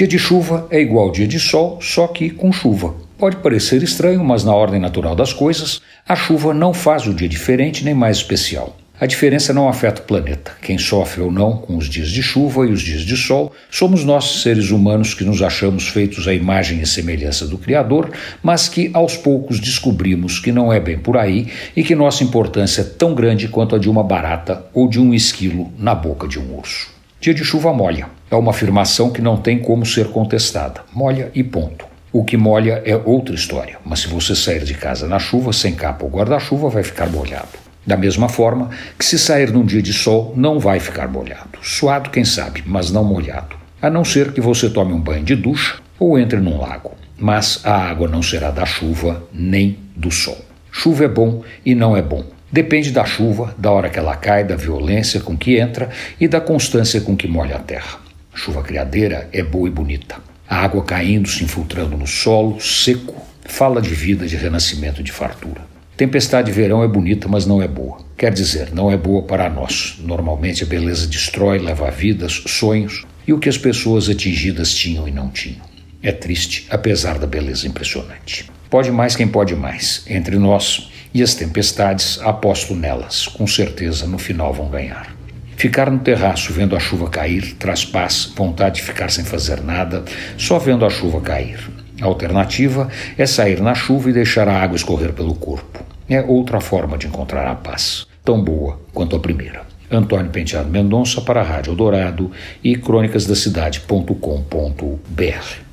Dia de chuva é igual dia de sol, só que com chuva. Pode parecer estranho, mas na ordem natural das coisas, a chuva não faz o dia diferente nem mais especial. A diferença não afeta o planeta. Quem sofre ou não com os dias de chuva e os dias de sol somos nós, seres humanos, que nos achamos feitos à imagem e semelhança do Criador, mas que aos poucos descobrimos que não é bem por aí e que nossa importância é tão grande quanto a de uma barata ou de um esquilo na boca de um urso. Dia de chuva molha. É uma afirmação que não tem como ser contestada. Molha e ponto. O que molha é outra história, mas se você sair de casa na chuva, sem capa ou guarda-chuva, vai ficar molhado. Da mesma forma que se sair num dia de sol não vai ficar molhado. Suado, quem sabe, mas não molhado. A não ser que você tome um banho de ducha ou entre num lago. Mas a água não será da chuva nem do sol. Chuva é bom e não é bom. Depende da chuva, da hora que ela cai, da violência com que entra e da constância com que molha a terra. Chuva criadeira é boa e bonita. A água caindo, se infiltrando no solo, seco, fala de vida, de renascimento, de fartura. Tempestade de verão é bonita, mas não é boa. Quer dizer, não é boa para nós. Normalmente a beleza destrói, leva vidas, sonhos e o que as pessoas atingidas tinham e não tinham. É triste, apesar da beleza impressionante. Pode mais quem pode mais. Entre nós e as tempestades, aposto nelas. Com certeza, no final vão ganhar. Ficar no terraço vendo a chuva cair traz paz, vontade de ficar sem fazer nada, só vendo a chuva cair. A alternativa é sair na chuva e deixar a água escorrer pelo corpo é outra forma de encontrar a paz, tão boa quanto a primeira. Antônio Penteado Mendonça para a Rádio Dourado e crônicasdacidade.com.br.